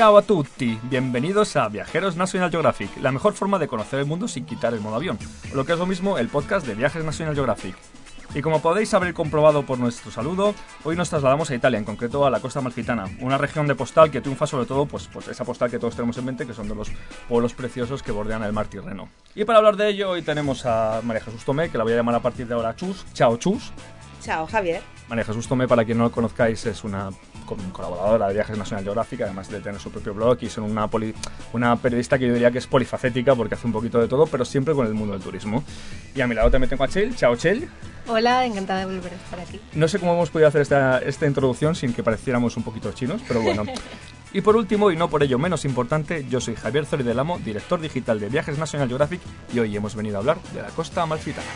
Ciao a tutti, bienvenidos a Viajeros National Geographic, la mejor forma de conocer el mundo sin quitar el modo avión, o lo que es lo mismo el podcast de Viajes National Geographic. Y como podéis haber comprobado por nuestro saludo, hoy nos trasladamos a Italia, en concreto a la costa malfitana, una región de postal que triunfa sobre todo, pues, pues esa postal que todos tenemos en mente, que son de los pueblos preciosos que bordean el mar Tirreno. Y para hablar de ello, hoy tenemos a María Jesús Tomé, que la voy a llamar a partir de ahora Chus. Chao, Chus. Chao, Javier. María Jesús Tomé, para quien no lo conozcáis, es una colaboradora de Viajes National Geographic, además de tener su propio blog y ser una, una periodista que yo diría que es polifacética porque hace un poquito de todo, pero siempre con el mundo del turismo. Y a mi lado también tengo a Chel. Chao, Chel. Hola, encantada de volver a estar aquí. No sé cómo hemos podido hacer esta, esta introducción sin que pareciéramos un poquito chinos, pero bueno. Y por último, y no por ello menos importante, yo soy Javier Zori del Amo, director digital de Viajes National Geographic, y hoy hemos venido a hablar de la costa amalfitana.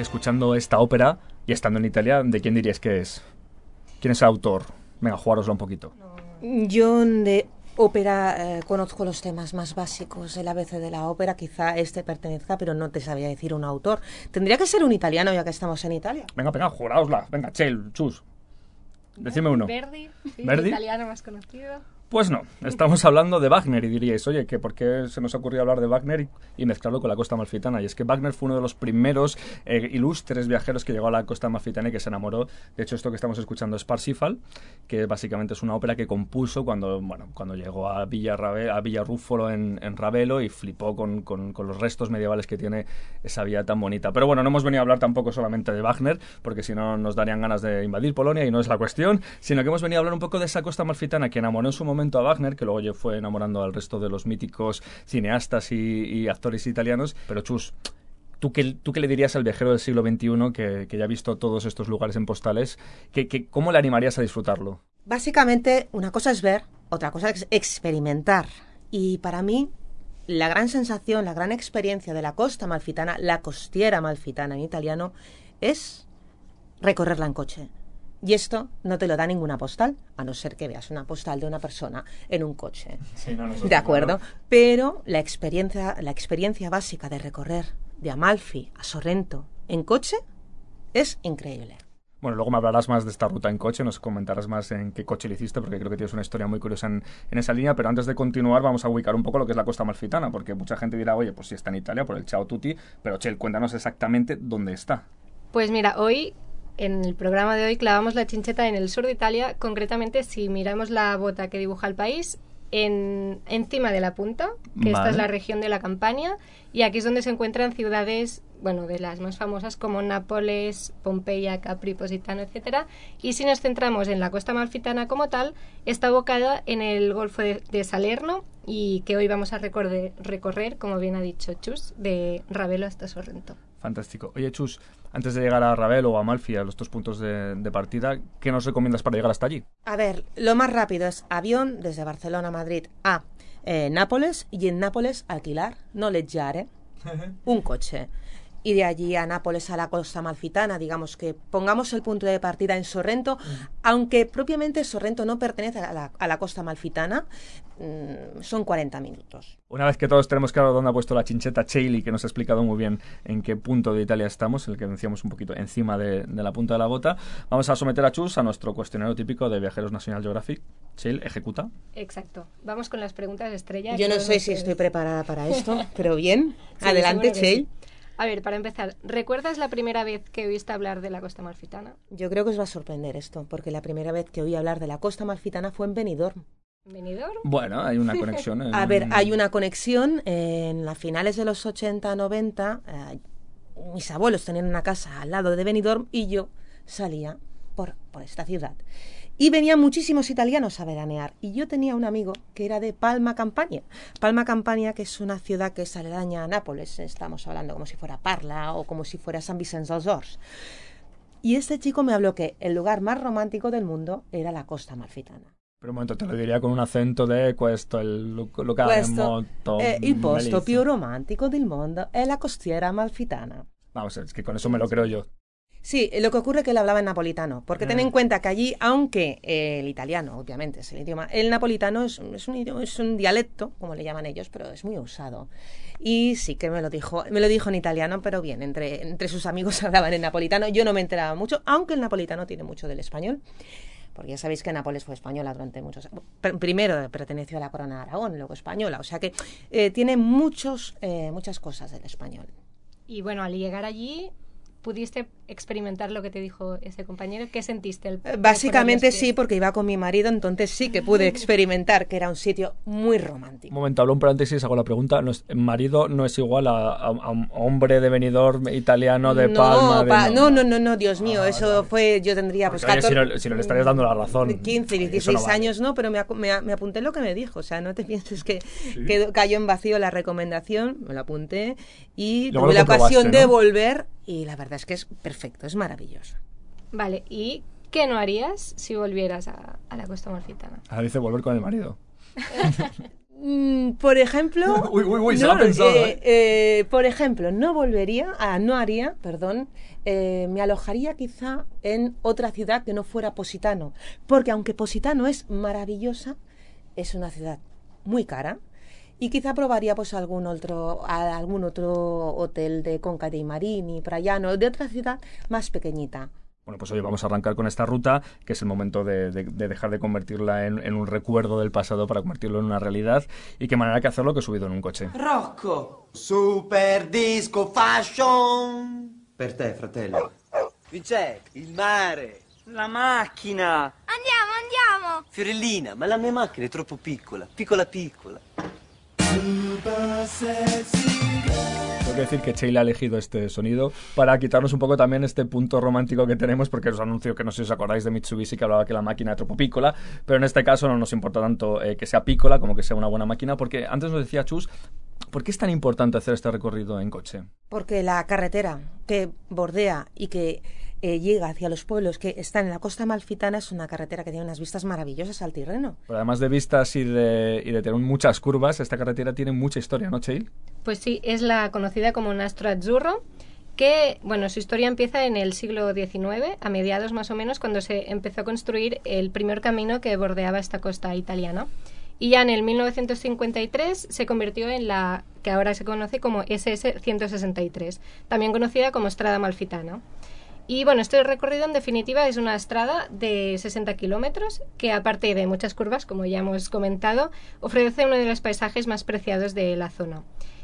Escuchando esta ópera y estando en Italia, ¿de quién dirías que es? ¿Quién es el autor? Venga, jugároslo un poquito. Yo de ópera eh, conozco los temas más básicos, el ABC de la ópera, quizá este pertenezca, pero no te sabía decir un autor. Tendría que ser un italiano ya que estamos en Italia. Venga, venga, juraosla. Venga, Chel, chus. Decime uno. Verdi, sí, ¿Verdi? italiano más conocido. Pues no, estamos hablando de Wagner y diríais, oye, que ¿por qué se nos ha ocurrido hablar de Wagner y, mezclarlo con la costa malfitana? Y es que Wagner fue uno de los primeros eh, ilustres viajeros que llegó a la costa malfitana y que se enamoró. De hecho, esto que estamos escuchando es Parsifal, que básicamente es una ópera que compuso cuando, bueno, cuando llegó a Villa, Rabe- a Villa Rúfolo en, en Ravelo y flipó con, con- con los restos medievales que tiene esa vía tan bonita. Pero bueno, no hemos venido a hablar tampoco solamente de Wagner, porque si no nos darían ganas de invadir Polonia y no es la cuestión, sino que hemos venido a hablar un poco de esa costa malfitana que enamoró en su momento a Wagner, que luego fue enamorando al resto de los míticos cineastas y, actores italianos. Pero Chus, ¿tú qué, ¿tú qué le dirías al viajero del siglo XXI que, ya ha visto todos estos lugares en postales? Que, ¿Cómo le animarías a disfrutarlo? Básicamente, una cosa es ver, otra cosa es experimentar. Y para mí, la gran sensación, la gran experiencia de la costa malfitana, la costiera malfitana en italiano, es recorrerla en coche. Y esto no te lo da ninguna postal, a no ser que veas una postal de una persona en un coche. De acuerdo. Pero la experiencia, la experiencia básica de recorrer de Amalfi a Sorrento en coche es increíble. Bueno, luego me hablarás más de esta ruta en coche, nos comentarás más en qué coche le hiciste, porque creo que tienes una historia muy curiosa en, en esa línea. Pero antes de continuar, vamos a ubicar un poco lo que es la costa malfitana, porque mucha gente dirá, oye, pues sí está en Italia por el Ciao Tutti, pero Chel, cuéntanos exactamente dónde está. Pues mira, hoy, en el programa de hoy, clavamos la chincheta en el sur de Italia. Concretamente, si miramos la bota que dibuja el país, en, encima de la punta, que esta es la región de la Campania, y aquí es donde se encuentran ciudades, bueno, de las más famosas como Nápoles, Pompeya, Capri, Positano, etcétera. Y si nos centramos en la costa malfitana como tal, está abocada en el Golfo de, de Salerno y que hoy vamos a recorrer, recorrer, como bien ha dicho Chus, de Ravelo hasta Sorrento. Fantástico. Oye, Chus, antes de llegar a Ravel o a Amalfi, a los dos puntos de, de partida, ¿qué nos recomiendas para llegar hasta allí? A ver, lo más rápido es avión desde Barcelona a Madrid a eh, Nápoles y en Nápoles alquilar, noleggiare, un coche. Y de allí a Nápoles a la costa malfitana, digamos que pongamos el punto de partida en Sorrento, aunque propiamente Sorrento no pertenece a la, a la costa malfitana, mm, son 40 minutos. Una vez que todos tenemos claro dónde ha puesto la chincheta Chailey, que nos ha explicado muy bien en qué punto de Italia estamos, el que decíamos un poquito encima de, de la punta de la bota, vamos a someter a Chus a nuestro cuestionario típico de Viajeros National Geographic. Chail, ejecuta. Exacto. Vamos con las preguntas estrella. Yo no sé si ustedes- estoy preparada para esto, pero bien, Sí, adelante, sí. A ver, para empezar, ¿recuerdas la primera vez que oíste hablar de la costa malfitana? Yo creo que os va a sorprender esto, porque la primera vez que oí hablar de la costa malfitana fue en Benidorm. ¿Benidorm? Bueno, hay una conexión. A ver, hay una conexión en las finales de los 80-90. eh, mis abuelos tenían una casa al lado de Benidorm y yo salía por, esta ciudad. Y venían muchísimos italianos a veranear. Y yo tenía un amigo que era de Palma Campania. Palma Campania, que es una ciudad que es aledaña a Nápoles. Estamos hablando como si fuera Parla o como si fuera San Vicente dels Horts. Y este chico me habló que el lugar más romántico del mundo era la costa malfitana. Pero un momento, te lo diría con un acento de questo, il locale Questo molto è il posto bellissimo. più romantico del mondo, è la costiera amalfitana. Vamos, es que con eso me lo creo yo. Sí, lo que ocurre es que él hablaba en napolitano, porque ten en cuenta que allí, aunque eh, el italiano, obviamente, es el idioma, el napolitano es, es un idioma- es un dialecto, como le llaman ellos, pero es muy usado. Y sí que me lo dijo, me lo dijo en italiano, pero bien, entre, entre sus amigos hablaban en napolitano. Yo no me enteraba mucho, aunque el napolitano tiene mucho del español. Porque ya sabéis que Nápoles fue española durante muchos años. Primero perteneció a la corona de Aragón, luego española. O sea que eh, tiene muchos, eh, muchas cosas del español. Y bueno, al llegar allí, ¿pudiste experimentar lo que te dijo ese compañero? ¿Qué sentiste? El, Básicamente sí, porque iba con mi marido, entonces sí que pude experimentar que era un sitio muy romántico. Un momento, hablo un paréntesis, hago la pregunta. No es- marido no es igual a, a- a un hombre de venidor italiano de no, Palma. de- pa- no, no, no, no, Dios mío, Ah, eso vale. fue, yo tendría pues Porque, oye, 14, si, no, si no le estarías dando la razón. 15, Eso 16 no vale. años, no, pero me, me, me apunté lo que me dijo, o sea, no te pienses que quedó- cayó en vacío la recomendación, me lo apunté y Luego tuve la ocasión de volver y la verdad es que es perfecto, es maravilloso. Vale, ¿y qué no harías si volvieras a, a la costa malfitana? Ahora dice volver con el marido. Mm, por ejemplo, Uy, uy, uy, se lo ha pensado, eh, eh, por ejemplo, no volvería, ah, no haría, perdón, eh, me alojaría quizá en otra ciudad que no fuera Positano, porque aunque Positano es maravillosa, es una ciudad muy cara. Y quizá probaría pues algún otro, a- algún otro hotel de Conca dei Marini, Praiano, de otra ciudad más pequeñita. Bueno, pues hoy vamos a arrancar con esta ruta, que es el momento de, de- de dejar de convertirla en, en un recuerdo del pasado para convertirlo en una realidad. Y qué manera que hacerlo que subido en un coche. Rocco! Super disco fashion! Per te, fratello. Vincenzo, il mare! La macchina! Andiamo, andiamo! Fiorellina, ma la mia macchina è troppo piccola, piccola piccola. Tengo que decir que Sheila ha elegido este sonido para quitarnos un poco también este punto romántico que tenemos, porque os anuncio que no sé si os acordáis de Mitsubishi que hablaba que la máquina era troppo piccola, pero en este caso no nos importa tanto eh, que sea piccola como que sea una buena máquina, porque antes nos decía Chus, ¿por qué es tan importante hacer este recorrido en coche? Porque la carretera que bordea y que eh, llega hacia los pueblos que están en la costa malfitana es una carretera que tiene unas vistas maravillosas al Tirreno. Pero además de vistas y de, y de tener muchas curvas, esta carretera tiene mucha historia, ¿no, Sheil? Pues sí, es la conocida como Nastro Azzurro, que, bueno, su historia empieza en el siglo XIX, a mediados más o menos, cuando se empezó a construir el primer camino que bordeaba esta costa italiana. Y ya en el 1953 se convirtió en la que ahora se conoce como SS-163, también conocida como Strada Malfitana. Y bueno, este recorrido en definitiva es una estrada de 60 kilómetros que aparte de muchas curvas, como ya hemos comentado, ofrece uno de los paisajes más preciados de la zona.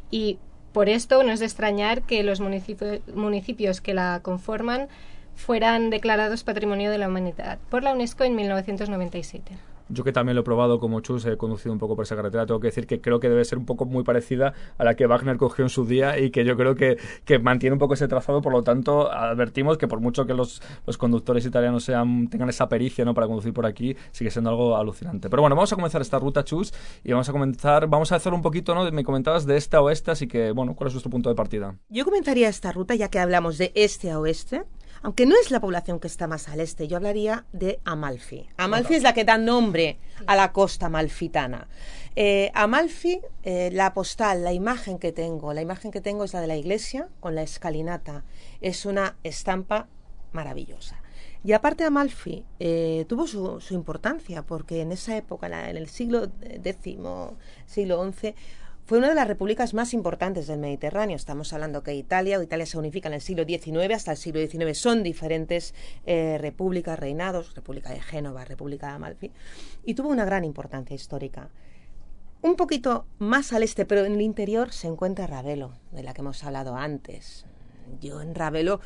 Y por esto no es de extrañar que los municipios, municipios que la conforman fueran declarados Patrimonio de la Humanidad por la UNESCO en 1997. Yo que también lo he probado como Chus, he conducido un poco por esa carretera, tengo que decir que creo que debe ser un poco muy parecida a la que Wagner cogió en su día y que yo creo que, que mantiene un poco ese trazado, por lo tanto advertimos que por mucho que los, los conductores italianos sean, tengan esa pericia ¿no? para conducir por aquí, sigue siendo algo alucinante. Pero bueno, vamos a comenzar esta ruta, Chus, y vamos a comenzar, vamos a hacer un poquito, ¿no? Me comentabas de esta a oeste, así que bueno, ¿cuál es vuestro punto de partida? Yo comenzaría esta ruta, ya que hablamos de este a oeste, aunque no es la población que está más al este, yo hablaría de Amalfi. Amalfi es la que da nombre a la costa malfitana. Eh, Amalfi, eh, la postal, la imagen que tengo, la imagen que tengo es la de la iglesia con la escalinata. Es una estampa maravillosa. Y aparte Amalfi eh, tuvo su, su, importancia porque en esa época, en el siglo X, siglo XI, fue una de las repúblicas más importantes del Mediterráneo. Estamos hablando que Italia o Italia se unifica en el siglo XIX, hasta el siglo XIX son diferentes eh, repúblicas, reinados, República de Génova, República de Amalfi, y tuvo una gran importancia histórica. Un poquito más al este, pero en el interior, se encuentra Ravelo, de la que hemos hablado antes. Yo en Ravelo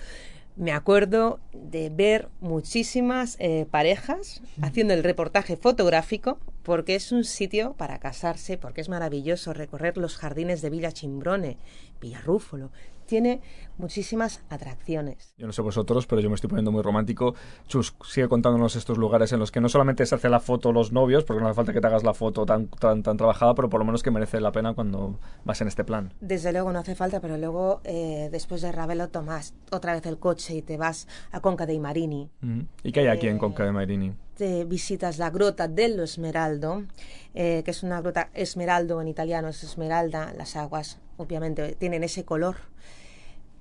me acuerdo de ver muchísimas eh, parejas haciendo el reportaje fotográfico porque es un sitio para casarse, porque es maravilloso recorrer los jardines de Villa Chimbrone, Villa Rúfolo. Tiene muchísimas atracciones. Yo no sé vosotros, pero yo me estoy poniendo muy romántico. Chus, sigue contándonos estos lugares en los que no solamente se hace la foto los novios, porque no hace falta que te hagas la foto tan, tan, tan trabajada, pero por lo menos que merece la pena cuando vas en este plan. Desde luego no hace falta, pero luego eh, después de Ravelo tomas otra vez el coche y te vas a Conca dei Marini. ¿Y qué hay aquí en Eh, Conca de Mairini? Te visitas la grota dello Esmeraldo, eh, que es una grota esmeraldo en italiano, es esmeralda. Las aguas, obviamente, tienen ese color.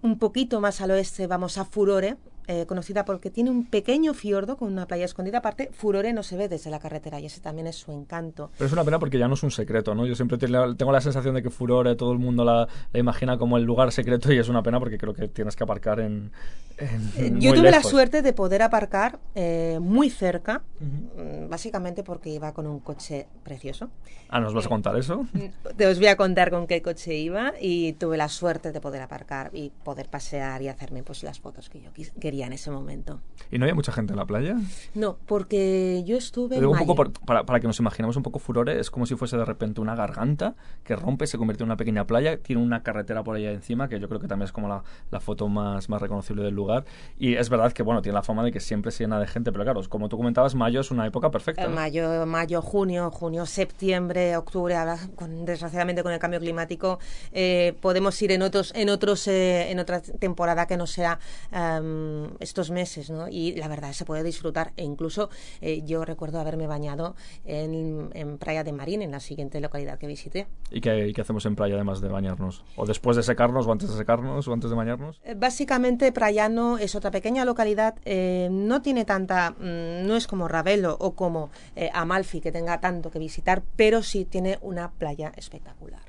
Un poquito más al oeste vamos a Furore, eh, conocida porque tiene un pequeño fiordo con una playa escondida. Aparte, Furore no se ve desde la carretera y ese también es su encanto. Pero es una pena porque ya no es un secreto, ¿no? Yo siempre te- tengo la sensación de que Furore todo el mundo la, la imagina como el lugar secreto y es una pena porque creo que tienes que aparcar en, en- Eh, muy Yo tuve la suerte de poder aparcar eh, muy cerca, mm, básicamente porque iba con un coche precioso. Ah, ¿nos vas a contar eso? Te os voy a contar con qué coche iba y tuve la suerte de poder aparcar y poder pasear y hacerme pues las fotos que yo quis- en ese momento. ¿Y no había mucha gente en la playa? No, porque yo estuve Te en digo un poco por- para, para que nos imaginemos un poco Furore, es como si fuese de repente una garganta que rompe, se convierte en una pequeña playa, tiene una carretera por allá encima, que yo creo que también es como la, la foto más, más reconocible del lugar. Y es verdad que, bueno, tiene la fama de que siempre se llena de gente, pero claro, como tú comentabas, mayo es una época perfecta. Eh, ¿no? Mayo, mayo, junio, junio, septiembre, octubre, ahora con- desgraciadamente con el cambio climático eh, podemos ir en otros, en otros, eh, en otra temporada que no sea em, estos meses, ¿no? Y la verdad se puede disfrutar e incluso eh, yo recuerdo haberme bañado en, en Playa de Marín, en la siguiente localidad que visité. ¿Y qué, y qué hacemos en playa además de bañarnos? ¿O después de secarnos, o antes de secarnos, o antes de bañarnos? Eh, Básicamente, Prayano es otra pequeña localidad, eh, no tiene tanta, mm, no es como Ravelo o como eh, Amalfi, que tenga tanto que visitar, pero sí tiene una playa espectacular.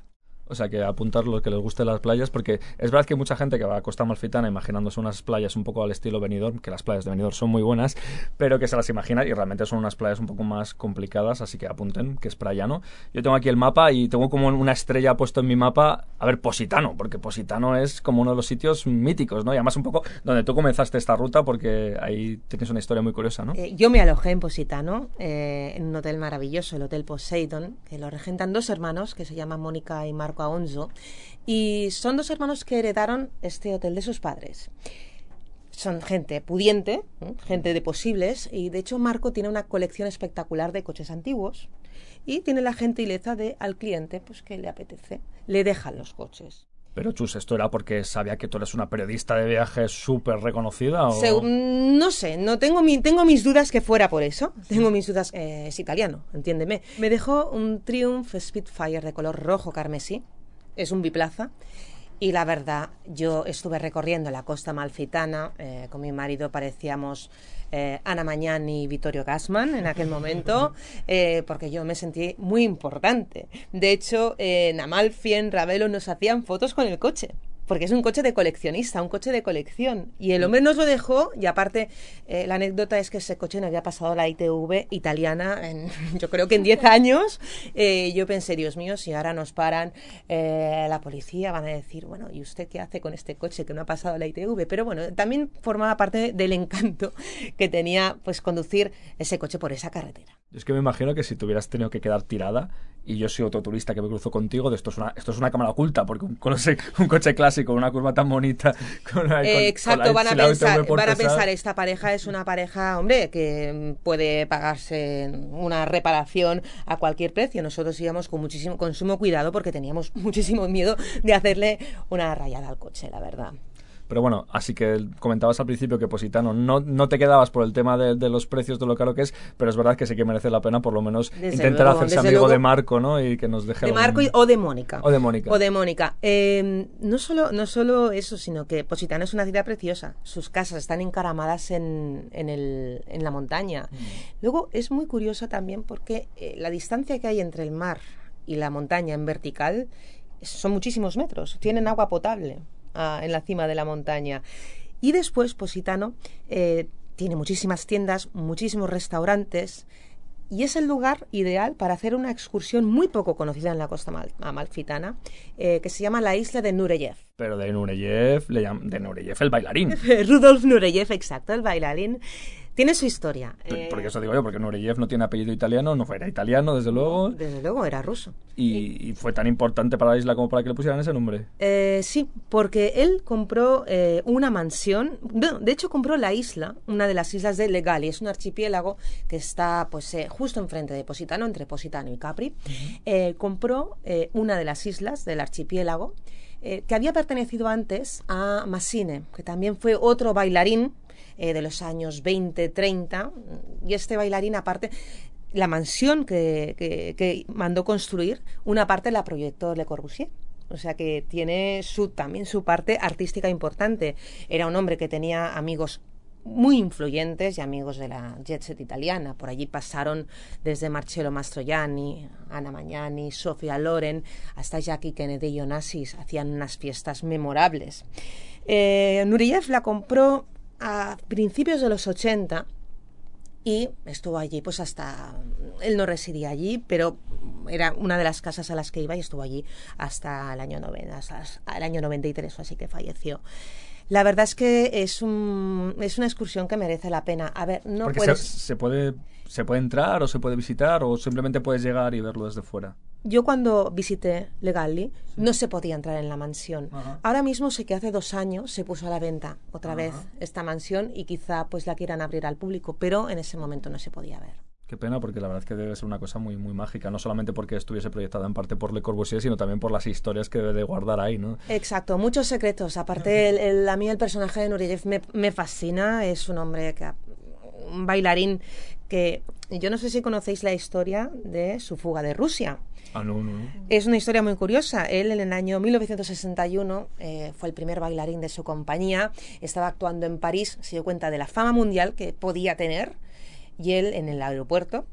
O sea, que apuntar lo que les guste las playas, porque es verdad que mucha gente que va a Costa Malfitana imaginándose unas playas un poco al estilo Benidorm, que las playas de Benidorm son muy buenas, pero que se las imagina y realmente son unas playas un poco más complicadas, así que apunten que es playano. Yo tengo aquí el mapa y tengo como una estrella puesto en mi mapa, a ver, Positano, porque Positano es como uno de los sitios míticos, ¿no? Y además un poco donde tú comenzaste esta ruta, porque ahí tienes una historia muy curiosa, ¿no? Eh, yo me alojé en Positano, eh, en un hotel maravilloso, el Hotel Poseidon, que lo regentan dos hermanos que se llaman Mónica y Marco Y son dos hermanos que heredaron este hotel de sus padres. Son gente pudiente, ¿eh? gente de posibles, y de hecho Marco tiene una colección espectacular de coches antiguos y tiene la gentileza de al cliente, pues que le apetece, le dejan los coches. Pero Chus, ¿esto era porque sabía que tú eres una periodista de viajes súper reconocida? O... No sé, no tengo, mi, tengo mis dudas que fuera por eso. Tengo mis dudas, eh, es italiano, entiéndeme. Me dejó un Triumph Spitfire de color rojo carmesí, es un biplaza. Y la verdad, yo estuve recorriendo la costa malfitana, eh, con mi marido parecíamos eh, Ana Mañani y Vittorio Gassman en aquel momento, eh, porque yo me sentí muy importante. De hecho, eh, en Amalfi, en Ravelo, nos hacían fotos con el coche porque es un coche de coleccionista, un coche de colección. Y el hombre nos lo dejó, y aparte, eh, la anécdota es que ese coche no había pasado la ITV italiana, en, yo creo que en 10 años. Eh, yo pensé, Dios mío, si ahora nos paran eh, la policía, van a decir, bueno, ¿y usted qué hace con este coche que no ha pasado la ITV? Pero bueno, también formaba parte del encanto que tenía pues conducir ese coche por esa carretera. Es que me imagino que si te hubieras tenido que quedar tirada y yo soy otro turista que me cruzo contigo, de esto es una, esto es una cámara oculta, porque un, coche- un coche clásico, una curva tan bonita, con, con- Eh, con exacto, la- van a la pensar, van a pensar, esta pareja es una pareja, hombre, que puede pagarse una reparación a cualquier precio. Nosotros íbamos con muchísimo, con sumo cuidado porque teníamos muchísimo miedo de hacerle una rayada al coche, la verdad. Pero bueno, así que comentabas al principio que Positano no, no te quedabas por el tema de, de los precios de lo caro que es, pero es verdad que sí que merece la pena por lo menos Desde intentar luego, hacerse amigo luego. de Marco, ¿no? Y que nos deje De Marco y- o de Mónica. O de Mónica. O de Mónica. Eh, no, solo, no solo eso, sino que Positano es una ciudad preciosa. Sus casas están encaramadas en, en, el- en la montaña. Mm. Luego es muy curioso también porque eh, la distancia que hay entre el mar y la montaña en vertical son muchísimos metros. Tienen agua potable en la cima de la montaña. Y después Positano eh, tiene muchísimas tiendas, muchísimos restaurantes. Y es el lugar ideal para hacer una excursión muy poco conocida en la costa mal- amalfitana, eh, que se llama la isla de Nureyev. Pero de Nureyev, le llam- de Nureyev el bailarín. Rudolf Nureyev, exacto, el bailarín. Tiene su historia. Eh, Porque eso digo yo, porque Nureyev no tiene apellido italiano, no fuera italiano, desde luego, Desde luego, era ruso. y, y fue tan importante para la isla como para que le pusieran ese nombre. Eh, sí, porque él compró eh, una mansión, de hecho compró la isla, una de las islas de Legali, es un archipiélago que está pues eh, justo enfrente de Positano, entre Positano y Capri. Compró una de las islas del archipiélago eh, que había pertenecido antes a Massine, que también fue otro bailarín eh, de los años 20, 30, y este bailarín aparte la mansión que, que- mandó construir, una parte la proyectó Le Corbusier. O sea que tiene su, también su parte artística importante. Era un hombre que tenía amigos muy influyentes y amigos de la jet set italiana. Por allí pasaron desde Marcello Mastroianni, Anna Magnani, Sofia Loren, hasta Jackie Kennedy y Onassis. Hacían unas fiestas memorables. Eh, Nureyev la compró a principios de los 80 y estuvo allí pues hasta él no residía allí pero era una de las casas a las que iba y estuvo allí hasta el año 90 hasta el año 93 o así que falleció la verdad es que es un es una excursión que merece la pena a ver no porque se, puedes se puede se puede entrar o se puede visitar o simplemente puedes llegar y verlo desde fuera. Yo cuando visité Legali no se podía entrar en la mansión. Ajá. Ahora mismo sé que hace dos años se puso a la venta otra vez esta mansión y quizá pues la quieran abrir al público, pero en ese momento no se podía ver. Qué pena, porque la verdad es que debe ser una cosa muy, muy mágica, no solamente porque estuviese proyectada en parte por Le Corbusier, sino también por las historias que debe de guardar ahí, ¿no? Exacto, muchos secretos. Aparte, el, el- a mí el personaje de Nureyev me, me fascina. Es un hombre que un bailarín que yo no sé si conocéis la historia de su fuga de Rusia. Ah, no, no. Es una historia muy curiosa. Él en el año 1961 eh, fue el primer bailarín de su compañía. Estaba actuando en París, se dio cuenta de la fama mundial que podía tener. Y él en el aeropuerto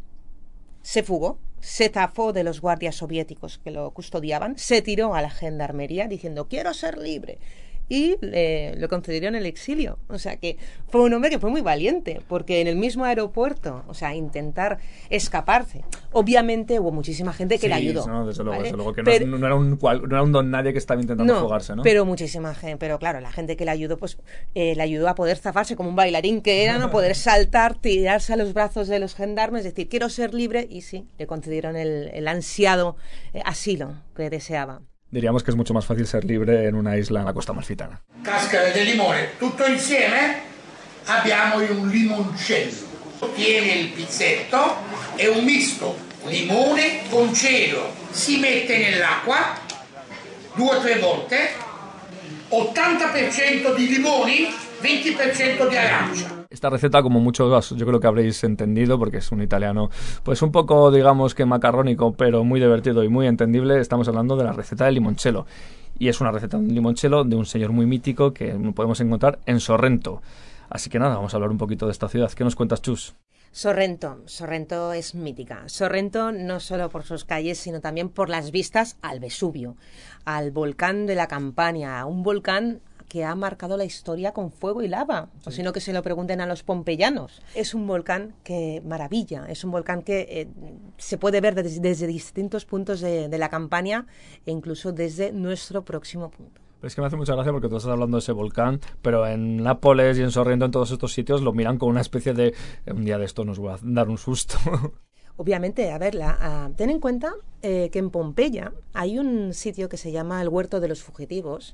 se fugó, se zafó de los guardias soviéticos que lo custodiaban, se tiró a la gendarmería diciendo quiero ser libre. Y le, le concedieron el exilio. O sea que fue un hombre que fue muy valiente, porque en el mismo aeropuerto, o sea, intentar escaparse. Obviamente hubo muchísima gente que le ayudó. no, desde luego, ¿vale? desde luego que no, Pero- no era un, cual- no era un don nadie que estaba intentando no, fugarse, ¿no? pero muchísima gente, pero claro, la gente que le ayudó, pues eh, le ayudó a poder zafarse como un bailarín que era, no poder saltar, tirarse a los brazos de los gendarmes, decir, quiero ser libre, y sí, le concedieron el, el ansiado eh, asilo que deseaba. Diríamos que es mucho más fácil ser libre en una isla en la costa malfitana. Cascara di limone, tutto insieme abbiamo un limoncello. Tiene il pizzetto, è un misto limone con cielo. Si mette nell'acqua due o tre volte, 80% di limoni, 20% di arancia. Esta receta, como muchos, yo creo que habréis entendido, porque es un italiano, pues un poco, digamos que macarrónico, pero muy divertido y muy entendible, estamos hablando de la receta del limoncello. Y es una receta de un limoncello de un señor muy mítico que podemos encontrar en Sorrento. Así que nada, vamos a hablar un poquito de esta ciudad. ¿Qué nos cuentas, Chus? Sorrento, Sorrento es mítica. Sorrento no solo por sus calles, sino también por las vistas al Vesubio, al volcán de la Campania, un volcán que ha marcado la historia con fuego y lava, o si no que se lo pregunten a los pompeyanos. Es un volcán que maravilla, es un volcán que eh, se puede ver desde, desde distintos puntos de, de la Campania e incluso desde nuestro próximo punto. Es que me hace mucha gracia porque tú estás hablando de ese volcán, pero en Nápoles y en Sorrento, en todos estos sitios, lo miran con una especie de un día de esto nos va a dar un susto. Obviamente, a ver, la- ten en cuenta eh, que en Pompeya hay un sitio que se llama el Huerto de los Fugitivos.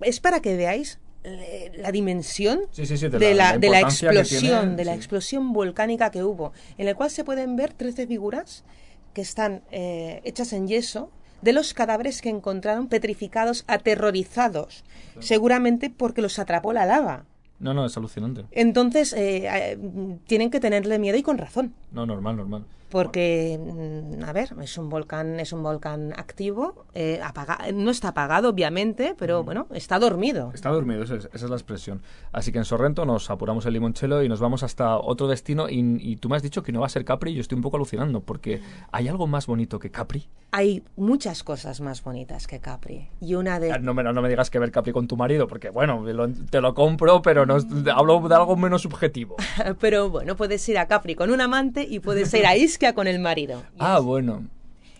Es para que veáis eh, la dimensión Sí, sí, sí, de de, la- la, la de la explosión, tiene, de la explosión volcánica que hubo, en el cual se pueden ver 13 figuras que están eh, hechas en yeso de los cadáveres que encontraron petrificados, aterrorizados, seguramente porque los atrapó la lava. No, no, es alucinante. Entonces, eh, eh, tienen que tenerle miedo y con razón No, normal, normal. Porque mm, a ver es un volcán es un volcán activo eh, apaga- no está apagado obviamente pero bueno está dormido Está dormido, esa es, esa es la expresión. Así que en Sorrento nos apuramos el limoncello y nos vamos hasta otro destino. Y, y tú me has dicho que no va a ser Capri y yo estoy un poco alucinando porque ¿hay algo más bonito que Capri? hay muchas cosas más bonitas que Capri y una de No me, no me digas que ver Capri con tu marido, porque bueno, lo- te lo compro, pero no, hablo de algo menos subjetivo. pero bueno puedes ir a Capri con un amante y puedes ir a Con el marido Ah, bueno.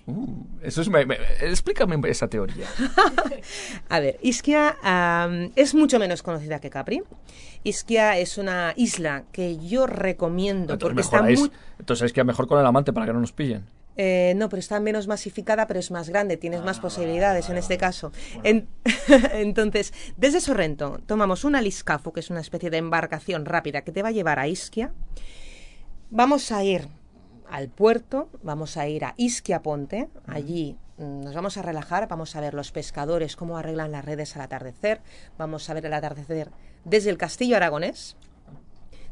Uh, eso es, me- me- explícame esa teoría. A ver, Ischia es mucho menos conocida que Capri. Ischia es una isla que yo recomiendo Entonces, porque está mejoráis- muy... entonces es que mejor con el amante para que no nos pillen. Eh, no, pero está menos masificada, pero es más grande, tienes más posibilidades en este caso. En- Entonces, desde Sorrento tomamos una Liscafo, que es una especie de embarcación rápida que te va a llevar a Ischia. Vamos a ir al puerto, vamos a ir a Ischia Ponte, allí mm, nos vamos a relajar, vamos a ver los pescadores cómo arreglan las redes al atardecer, vamos a ver el atardecer desde el castillo aragonés.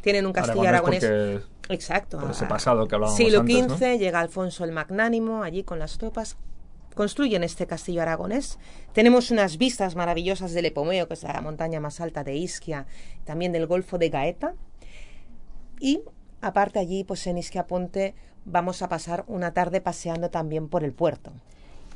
Tienen un castillo Aragonés Exacto. por ese pasado que hablábamos Siglo antes, XV, ¿no? llega Alfonso el Magnánimo allí con las tropas. Construyen este castillo aragonés. Tenemos unas vistas maravillosas del Epomeo, que es la montaña más alta de Ischia, también del Golfo de Gaeta. Y aparte allí, pues en Ischia Ponte, vamos a pasar una tarde paseando también por el puerto.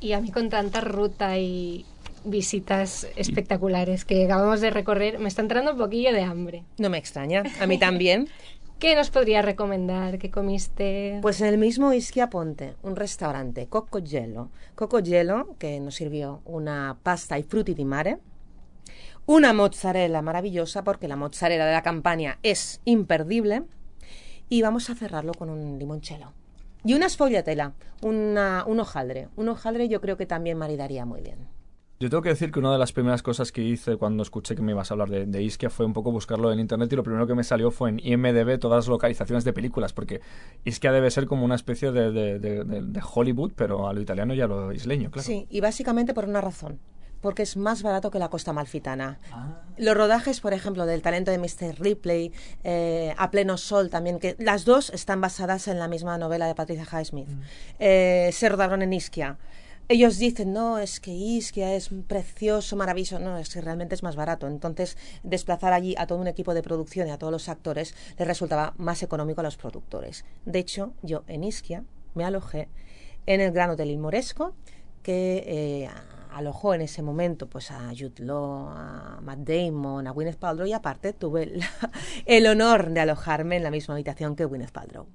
Y a mí con tanta ruta y visitas espectaculares que acabamos de recorrer, me está entrando un poquillo de hambre. No me extraña, a mí también. ¿Qué nos podría recomendar? ¿Qué comiste? Pues en el mismo Ischia Ponte, un restaurante, Cocoggello. Cocoggello, que nos sirvió una pasta y frutti di mare, una mozzarella maravillosa, porque la mozzarella de la campania es imperdible, y vamos a cerrarlo con un limoncello. Y una sfogliatella, una, un hojaldre. Un hojaldre yo creo que también maridaría muy bien. Yo tengo que decir que una de las primeras cosas que hice cuando escuché que me ibas a hablar de, de Ischia fue un poco buscarlo en internet y lo primero que me salió fue en IMDB todas las localizaciones de películas, porque Ischia debe ser como una especie de, de- de- de- de Hollywood, pero a lo italiano y a lo isleño, claro. Sí, y básicamente por una razón. Porque es más barato que la costa malfitana. Los rodajes, por ejemplo, del talento de Mr. Ripley, eh, A Pleno Sol también, que las dos están basadas en la misma novela de Patricia Highsmith. Eh, se rodaron en Ischia. Ellos dicen, no, es que Ischia es precioso, maravilloso. No, es que realmente es más barato. Entonces, desplazar allí a todo un equipo de producción y a todos los actores les resultaba más económico a los productores. De hecho, yo en Ischia me alojé en el Gran Hotel Moresco, que eh, alojó en ese momento pues a Jude Law, a Matt Damon, a Gwyneth Paltrow y aparte tuve el honor de alojarme en la misma habitación que Gwyneth Paltrow.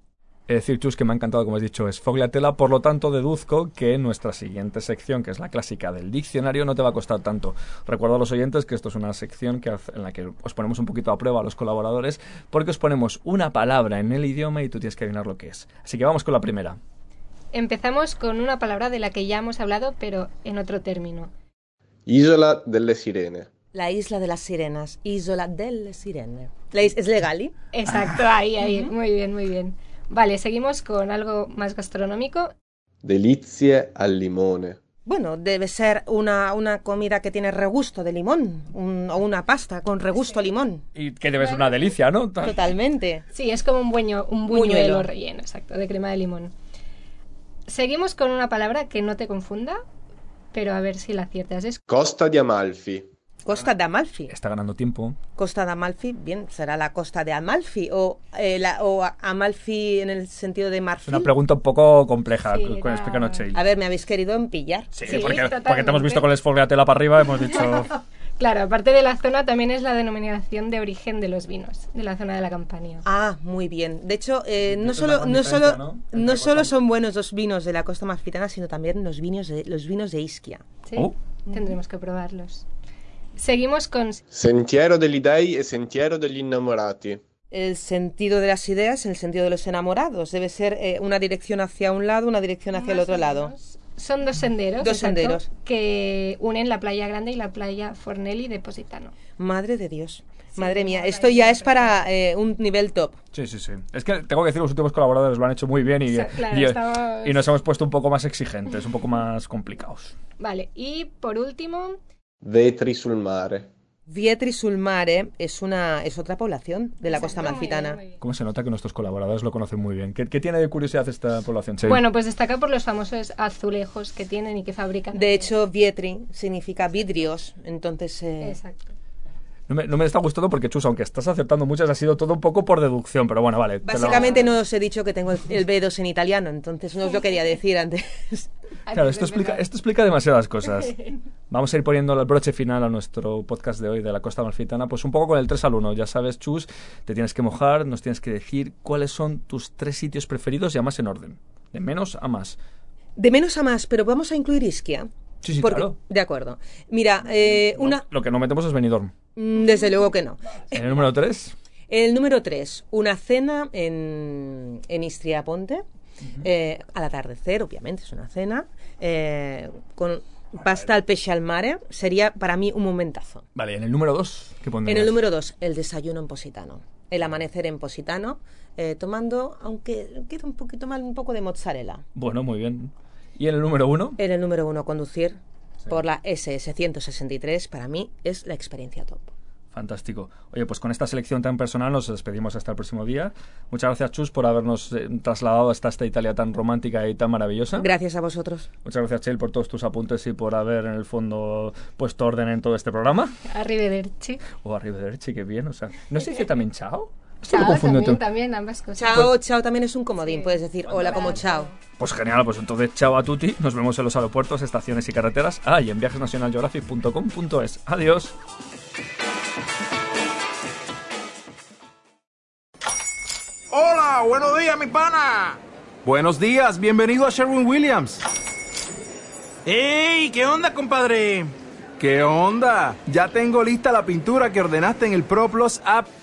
Es decir, Chus, que me ha encantado, como has dicho, es Fogliatela, por lo tanto deduzco que nuestra siguiente sección, que es la clásica del diccionario, no te va a costar tanto. Recuerdo a los oyentes que esto es una sección que en la que os ponemos un poquito a prueba a los colaboradores, porque os ponemos una palabra en el idioma y tú tienes que adivinar lo que es. Así que vamos con la primera. Empezamos con una palabra de la que ya hemos hablado, pero en otro término. Isola delle Sirene. La isla de las sirenas, Isola delle Sirene. ¿Es legal? Exacto, ahí, ahí. Muy bien, muy bien. Vale, seguimos con algo más gastronómico. Delizie al limone. Bueno, debe ser una, una comida que tiene regusto de limón, un- o una pasta con regusto a limón. Y que debe ser una delicia, ¿no? Ta- Totalmente. Sí, es como un, buño, un buñuelo, Buñuelo. relleno, exacto, de crema de limón. Seguimos con una palabra que no te confunda, pero a ver si la aciertas. Es Costa di Amalfi. Costa de Amalfi. Está ganando tiempo. Costa de Amalfi, bien, será la costa de Amalfi o, eh, la- o a- Amalfi en el sentido de Es marfil. una pregunta un poco compleja, Sí, con era- explícanos. A ver, me habéis querido empillar. Sí, Sí, porque, porque te hemos visto con el Fogliatela para arriba, hemos dicho... Claro, aparte de la zona, también es la denominación de origen de los vinos, de la zona de la Campania. Ah, muy bien. De hecho, eh, no solo, no solo, ¿no? solo son buenos los vinos de la costa malfitana, sino también los vinos de, los vinos de Ischia. ¿sí? Oh. Tendremos que probarlos. Seguimos con Sentiero degli Dei e Sentiero degli Innamorati. El sentido de las ideas en el sentido de los enamorados. Debe ser eh, una dirección hacia un lado, una dirección hacia el otro lado. Son dos senderos, Dos exacto, senderos. que unen la playa Grande y la playa Fornelli de Positano. Madre de Dios. Madre mía, esto ya es para eh, un nivel top. Sí, sí, sí. Es que tengo que decir, los últimos colaboradores lo han hecho muy bien y, O sea, claro, y- estamos- y nos hemos puesto un poco más exigentes, un poco más complicados. Vale, y por último, Vetri sul mare. Vietri sul Mare es, una, es otra población de la costa malfitana. ¿Cómo se nota que nuestros colaboradores lo conocen muy bien? ¿Qué, qué tiene de curiosidad esta población? Cheil? Bueno, pues destaca por los famosos azulejos que tienen y que fabrican. De hecho, Vietri significa vidrios, entonces... eh, Exacto. No, me, no me está gustando porque, Chus, aunque estás acertando muchas, ha sido todo un poco por deducción, pero bueno, vale. te lo- Básicamente no os he dicho que tengo el, el B2 en italiano, entonces no os lo quería decir antes. Claro, esto explica, esto explica demasiadas cosas. Vamos a ir poniendo el broche final a nuestro podcast de hoy de la Costa Malfitana, pues un poco con el 3 al 1. Ya sabes, Chus, te tienes que mojar, nos tienes que decir cuáles son tus tres sitios preferidos y además en orden, de menos a más. De menos a más, pero vamos a incluir Isquia. Sí, sí, Porque- claro. De acuerdo. Mira, eh, una... Lo que no metemos es Benidorm. Mm, Desde luego que no. En el número 3, El número 3, una cena en, en Istria Ponte, eh, al atardecer, obviamente, es una cena, eh, con pasta al pesce al mare, sería para mí un momentazo. vale, en el número 2, ¿qué En pondrías? el número 2, el desayuno en Positano, el amanecer en Positano, eh, tomando, aunque queda un poquito mal, un poco de mozzarella. Bueno, muy bien. ¿Y en el número 1? En el número 1, conducir por la SS-163, para mí es la experiencia top. Fantástico. Oye, pues con esta selección tan personal nos despedimos hasta el próximo día. Muchas gracias, Chus, por habernos eh, trasladado hasta esta Italia tan romántica y tan maravillosa. Gracias a vosotros. Muchas gracias, Chel, por todos tus apuntes y por haber, en el fondo, puesto orden en todo este programa. Arrivederci. O arrivederci, qué bien. O sea, ¿no se dice también chao? Esto Chao, lo confundo también, también, ambas cosas. Chao, chao también es un comodín, puedes decir hola como chao. Pues genial, pues entonces chao a tutti. Nos vemos en los aeropuertos, estaciones y carreteras. Ah, y en viajesnacionalgeographic.com.es. Adiós. Hola, buenos días, mi pana. Buenos días, bienvenido a Sherwin Williams. ¡Ey! ¿Qué onda, compadre? ¿Qué onda? Ya tengo lista la pintura que ordenaste en el ProPlus app.